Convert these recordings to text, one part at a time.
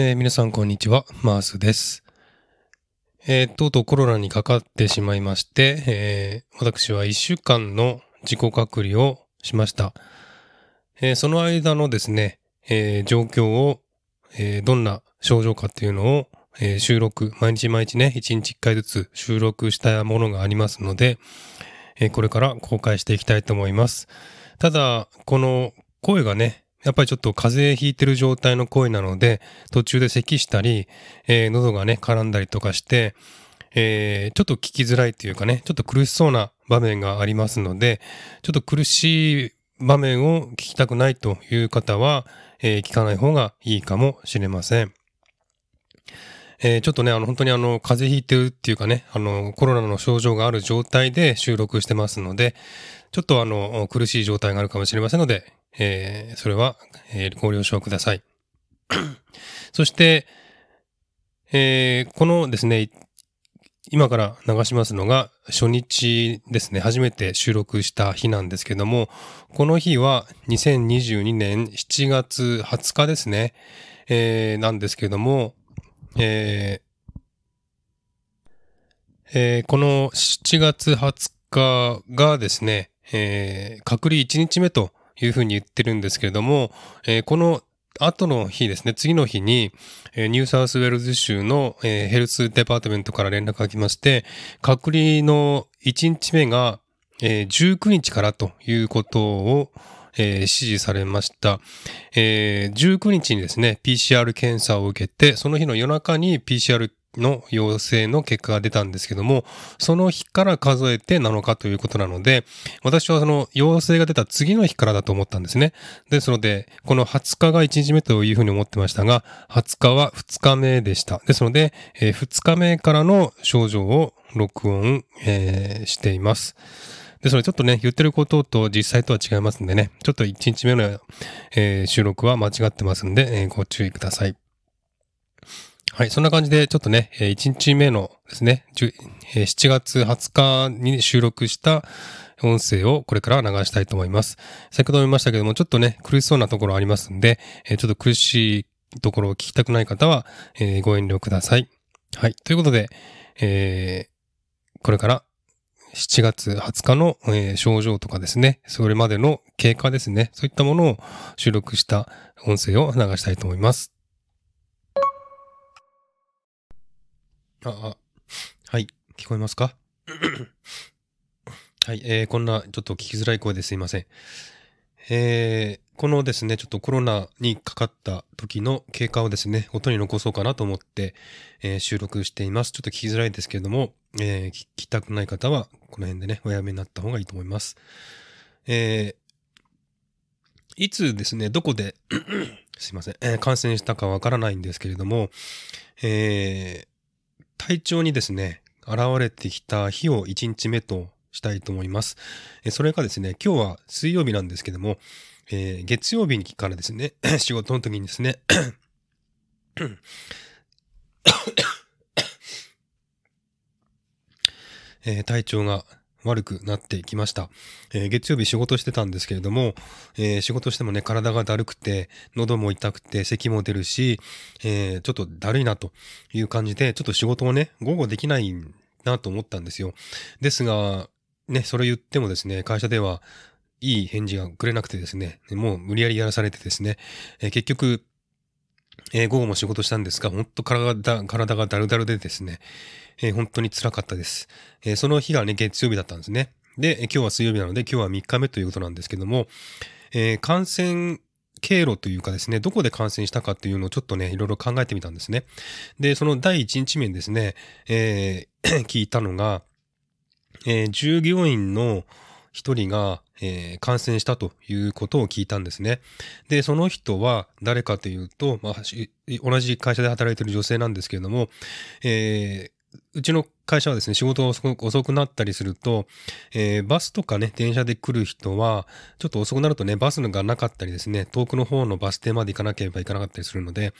えー皆さんこんにちは、マースです。えーとうとうコロナにかかってしまいまして、えー私は1週間の自己隔離をしました。えその間のですね、え状況を、えどんな症状かっていうのを、え収録、毎日毎日ね、1日1回ずつ収録したものがありますので、えこれから公開していきたいと思います。ただ、この声がね、やっぱりちょっと風邪ひいてる状態の声なので、途中で咳したり、えー喉がね、絡んだりとかして、えーちょっと聞きづらいというかね、ちょっと苦しそうな場面がありますので、ちょっと苦しい場面を聞きたくないという方は、えー聞かない方がいいかもしれません。えーちょっとね、あの、本当にあの、風邪ひいてるっていうかね、あの、コロナの症状がある状態で収録してますので、ちょっとあの、苦しい状態があるかもしれませんので、えーそれは、えーご了承ください。そして、えーこのですね、今から流しますのが初日ですね、初めて収録した日なんですけども、この日は2022年7月20日ですね、えーなんですけども、えーえーこの7月20日がですね、えー隔離1日目というふうに言ってるんですけれども、えーこの後の日ですね、次の日に、ニューサウスウェルズ州の、 Health Department から連絡が来まして、隔離の1日目が、えー19日からということを、指示されました。えー19日にですね、PCR 検査を受けて、その日の夜中に PCR の陽性の結果が出たんですけども、その日から数えて7日ということなので、私はその陽性が出た次の日からだと思ったんですね。ですので、この20日が1日目というふうに思ってましたが、20日は2日目でした。ですので、え2日目からの症状を録音、えーしています。ですので、ちょっとね、言ってることと実際とは違いますんでね、ちょっと1日目の、えー収録は間違ってますんで、えーご注意ください。はい、そんな感じで、ちょっとね、1日目のですね、7月20日に収録した音声をこれから流したいと思います。先ほども言いましたけども、ちょっとね、苦しそうなところありますんで、ちょっと苦しいところを聞きたくない方は、ご遠慮ください。はい、ということで、えーこれから7月20日の、症状とかですね、それまでの経過ですね、そういったものを収録した音声を流したいと思います。あ、あ、はい、聞こえますか？はい、えーこんなちょっと聞きづらい声ですいません。えーこのですね、ちょっとコロナにかかった時の経過をですね、音に残そうかなと思って、えー収録しています。ちょっと聞きづらいですけれども、えー聞きたくない方は、この辺でね、おやめになった方がいいと思います。えーいつですね、どこで、すいません、えー感染したかわからないんですけれども、えー体調にですね、現れてきた日を1日目としたいと思います。それがですね、今日は水曜日なんですけども、えー月曜日にからですね、仕事の時にですね、えー体調が悪くなってきました、えー月曜日仕事してたんですけれども、えー仕事してもね、体がだるくて、喉も痛くて、咳も出るし、えーちょっとだるいなという感じで、ちょっと仕事をね、午後できないなと思ったんですよ。ですが、ね、それ言ってもですね、会社では、いい返事がくれなくてですね、もう無理やりやらされてですね、え結局、えー午後も仕事したんですが、本当体体がだるだるでですね、えー本当に辛かったです、えーその日がね、月曜日だったんですね。で、今日は水曜日なので、今日は3日目ということなんですけども、え感染経路というかですね、どこで感染したかっていうのをちょっとね、いろいろ考えてみたんですね。で、その第1日目にですね、えー 聞いたのが、え従業員の一人が、えー感染したということを聞いたんですね。で、その人は誰かというと、まあ、同じ会社で働いている女性なんですけれども、えーうちの会社はですね、仕事が遅くなったりすると、えーバスとかね、電車で来る人は、ちょっと遅くなるとね、バスがなかったりですね、遠くの方のバス停まで行かなければいけなかったりするので、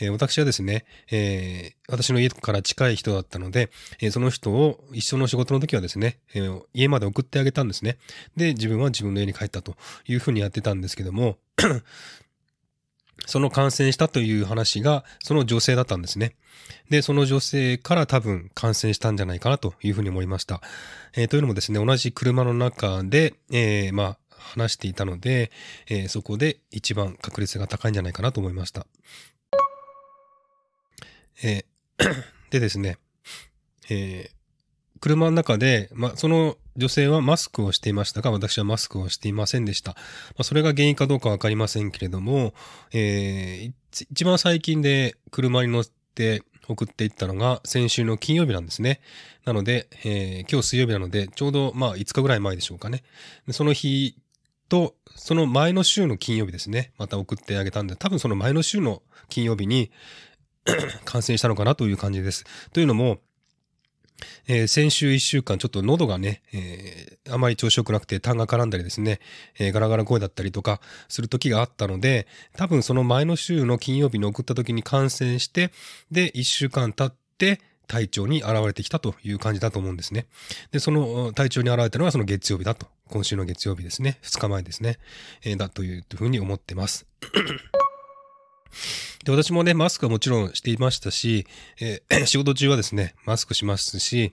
えー私はですね、えー私の家から近い人だったので、えーその人を一緒の仕事の時はですね、えー家まで送ってあげたんですね。で、自分は自分の家に帰ったというふうにやってたんですけども、その感染したという話が、その女性だったんですね。で、その女性から多分感染したんじゃないかなというふうに思いました。えー、というのもですね、同じ車の中で、えー、まあ、話していたので、えー、そこで一番確率が高いんじゃないかなと思いました。え、でですね、え、車の中で、まあ、その女性はマスクをしていましたが、私はマスクをしていませんでした。まあ、それが原因かどうかわかりませんけれども、えー、一番最近で車に乗って送っていったのが先週の金曜日なんですね。なので、えー、今日水曜日なので、ちょうどまあ5日ぐらい前でしょうかね。その日と、その前の週の金曜日ですね。また送ってあげたんで、多分その前の週の金曜日に 感染したのかなという感じです。というのも、えー、先週1週間ちょっと喉がね、えー、あまり調子良くなくて痰が絡んだりですね、えー、ガラガラ声だったりとかする時があったので、多分その前の週の金曜日に送った時に感染して、で、1週間経って、体調に現れてきたという感じだと思うんですね。で、その体調に現れたのはその月曜日だと。今週の月曜日ですね。2日前ですね。えー、だというふうに思ってます。で、私もね、マスクはもちろんしていましたし、えー、仕事中はですね、マスクしますし、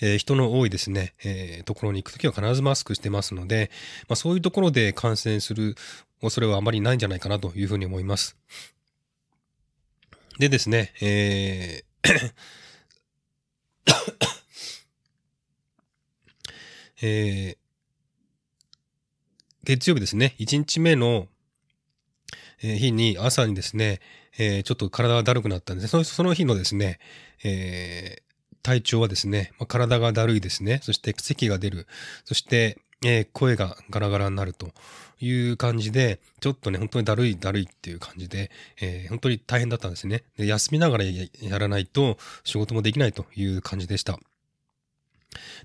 えー、人の多いですね、えー、ところに行くときは必ずマスクしてますので、まあ、そういうところで感染する恐れはあまりないんじゃないかなというふうに思います。でですね、え えー、月曜日ですね、1日目のえ日に朝にですね、え、ちょっと体がだるくなったんですね。その日のですね、え、体調はですね、ま、体がだるいですね。そして咳が出る。そして、え、声がガラガラになるという感じで、ちょっとね、本当にだるいだるいっていう感じで、えー、本当に大変だったんですねで。休みながらやらないと仕事もできないという感じでした。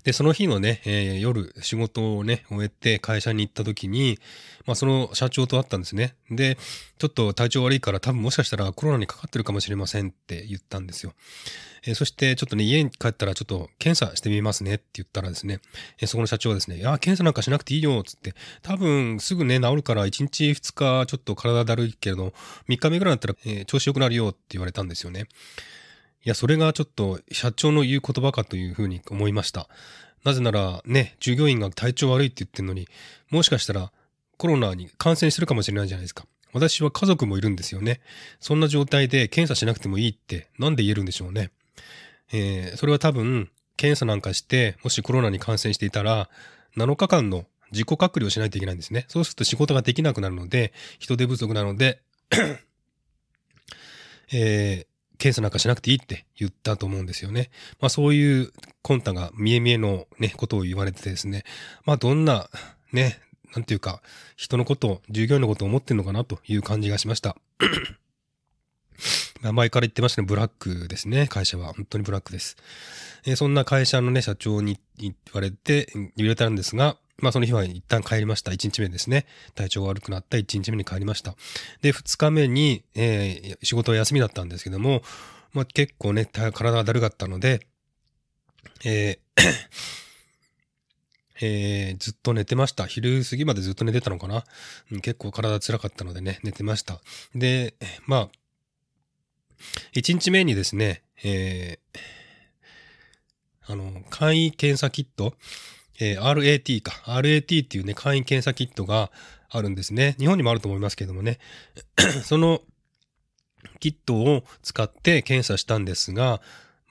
で、その日のね、えー、夜仕事をね、終えて会社に行った時に、まあその社長と会ったんですね。で、ちょっと体調悪いから多分もしかしたらコロナにかかってるかもしれませんって言ったんですよ。えー、そしてちょっとね、家に帰ったらちょっと検査してみますねって言ったらですね、えー、そこの社長はですね、いや、検査なんかしなくていいよ、つって、多分すぐね、治るから1日2日ちょっと体だるいけれど、3日目ぐらいだったら、え、調子良くなるよって言われたんですよね。いや、それがちょっと社長の言う言葉かというふうに思いました。なぜならね、従業員が体調悪いって言ってるのに、もしかしたらコロナに感染してるかもしれないじゃないですか。私は家族もいるんですよね。そんな状態で検査しなくてもいいってなんで言えるんでしょうね。えー、それは多分、検査なんかして、もしコロナに感染していたら、7日間の自己隔離をしないといけないんですね。そうすると仕事ができなくなるので、人手不足なのでえー、検査なんかしなくていいって言ったと思うんですよね。まあそういう魂胆が見え見えのね、ことを言われてですね。まあどんな、ね、なんていうか、人のことを、従業員のことを思ってんのかなという感じがしました。名前から言ってましたね、ブラックですね、会社は。本当にブラックです。えー、そんな会社のね、社長に言われて、言われたんですが、まあその日は一旦帰りました。1日目ですね。体調が悪くなった1日目に帰りました。で、2日目に、えー、仕事は休みだったんですけども、まあ結構ね、体がだるかったので、えー えー、ずっと寝てました。昼過ぎまでずっと寝てたのかな、うん、結構体辛かったのでね、寝てました。で、まあ、1日目にですね、えー、あの、簡易検査キット、えー、RAT か。RAT っていうね、簡易検査キットがあるんですね。日本にもあると思いますけどもね。そのキットを使って検査したんですが、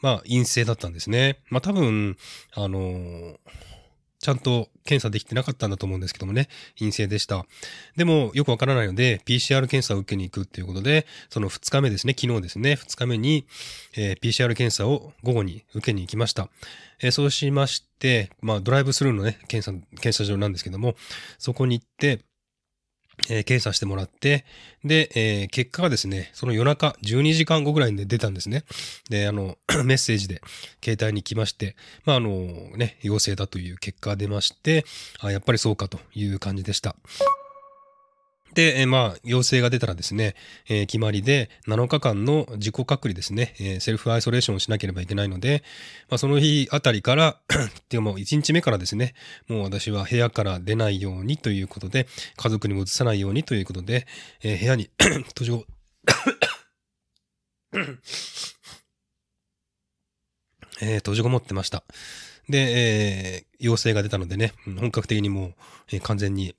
まあ陰性だったんですね。まあ多分、あのーちゃんと検査できてなかったんだと思うんですけどもね、陰性でした。でも、よくわからないので、PCR 検査を受けに行くっていうことで、その2日目ですね、昨日ですね、2日目に、えー、PCR 検査を午後に受けに行きました。えー、そうしまして、まあ、ドライブスルーのね、検査、検査場なんですけども、そこに行って、えー、検査してもらって、で、えー、結果がですね、その夜中12時間後ぐらいに出たんですね。で、あの、メッセージで携帯に来まして、まあ、あの、ね、陽性だという結果が出まして、あ、やっぱりそうかという感じでした。で、えまあ、陽性が出たらですね、えー決まりで7日間の自己隔離ですね、えーセルフアイソレーションをしなければいけないので、まあ、その日あたりから、でも1日目からですね、もう私は部屋から出ないようにということで、家族にも移さないようにということで、えー部屋に閉じ、えー閉じこもってました。で、えー陽性が出たのでね、本格的にもう、えー完全に、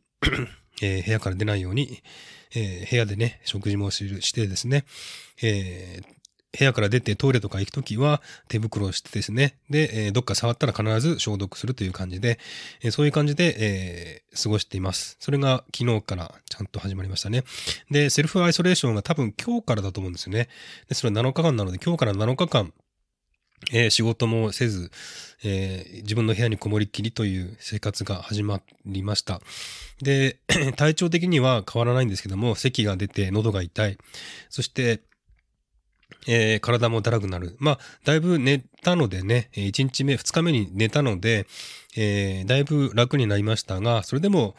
えー部屋から出ないように、えー部屋でね、食事もしてですね、えー部屋から出てトイレとか行くときは手袋をしてですね、で、えどっか触ったら必ず消毒するという感じで、えそういう感じで、え過ごしています。それが昨日からちゃんと始まりましたね。で、セルフアイソレーションが多分今日からだと思うんですよね。で、それは7日間なので、今日から7日間、えー仕事もせず、えー自分の部屋にこもりきりという生活が始まりました。で、体調的には変わらないんですけども、咳が出て喉が痛い。そして、えー体もだらくなる。まあ、だいぶ寝たのでね、1日目、2日目に寝たので、えだいぶ楽になりましたが、それでも、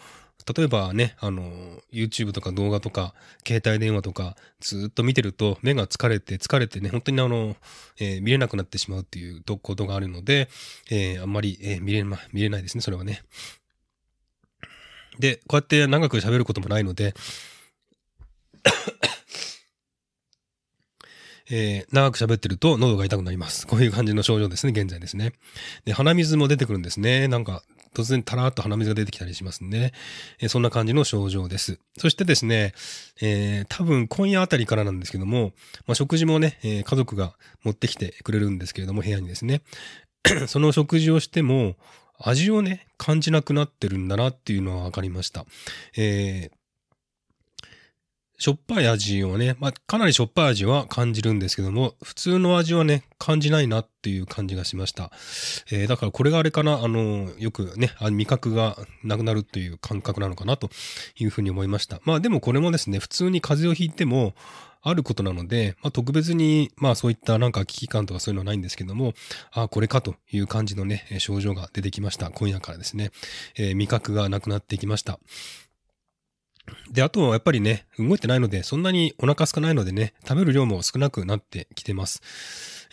例えばね、あの、YouTube とか動画とか、携帯電話とか、ずっと見てると、目が疲れて、疲れてね、本当にあの、えー見れなくなってしまうっていうことがあるので、えーあんまり、えー見れま、見れないですね、それはね。で、こうやって長く喋ることもないので、えー長く喋ってると喉が痛くなります。こういう感じの症状ですね、現在ですね。で、鼻水も出てくるんですね。なんか、突然たらーっと鼻水が出てきたりしますね。えーそんな感じの症状です。そしてですね、えー多分今夜あたりからなんですけども、まあ、食事もね、えー家族が持ってきてくれるんですけれども、部屋にですね。その食事をしても、味をね、感じなくなってるんだなっていうのは分かりました。えーしょっぱい味をね、まあ、かなりしょっぱい味は感じるんですけども、普通の味はね、感じないなっていう感じがしました。えーだからこれがあれかな、あの、よくね、味覚がなくなるっていう感覚なのかなというふうに思いました。まあでもこれもですね、普通に風邪をひいても、あることなので、まあ、特別に、まあそういったなんか危機感とかそういうのはないんですけども、あこれかという感じのね、症状が出てきました。今夜からですね、えー味覚がなくなってきました。で、あとはやっぱりね、動いてないので、そんなにお腹空かないのでね、食べる量も少なくなってきてます。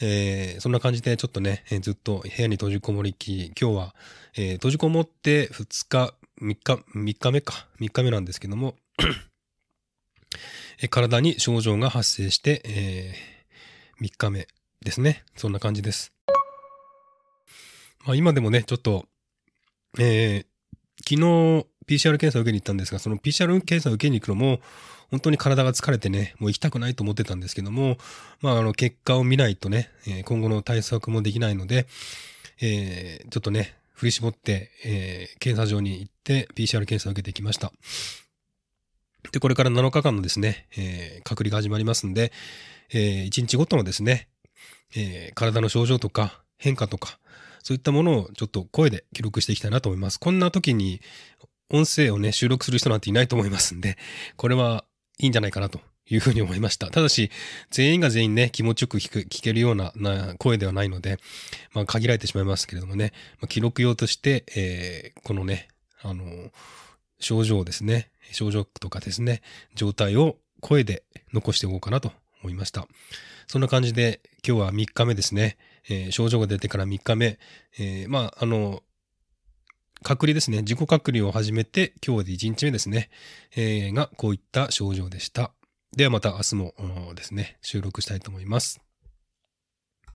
えーそんな感じでちょっとね、えーずっと部屋に閉じこもりき、今日は、えー閉じこもって2日、3日、3日目か、3日目なんですけども、えー体に症状が発生して、えー3日目ですね。そんな感じです。まあ今でもね、ちょっと、えー昨日 PCR 検査を受けに行ったんですが、その PCR 検査を受けに行くのも、本当に体が疲れてね、もう行きたくないと思ってたんですけども、まあ、あの、結果を見ないとね、え今後の対策もできないので、えーちょっとね、振り絞って、えー検査場に行って PCR 検査を受けてきました。で、これから7日間のですね、えー隔離が始まりますんで、えー1日ごとのですね、えー体の症状とか変化とか、そういったものをちょっと声で記録していきたいなと思います。こんな時に音声をね、収録する人なんていないと思いますんで、これはいいんじゃないかなというふうに思いました。ただし、全員が全員ね、気持ちよく聞く聞けるようなな声ではないので、まあ、限られてしまいますけれどもね、まあ、記録用として、えーこのね、あの、症状ですね、症状とかですね、状態を声で残しておこうかなと思いました。そんな感じで、今日は3日目ですね、えー症状が出てから3日目、えーまあ、あの、隔離ですね。自己隔離を始めて、今日で1日目ですね。えーが、こういった症状でした。ではまた明日もですね、収録したいと思います。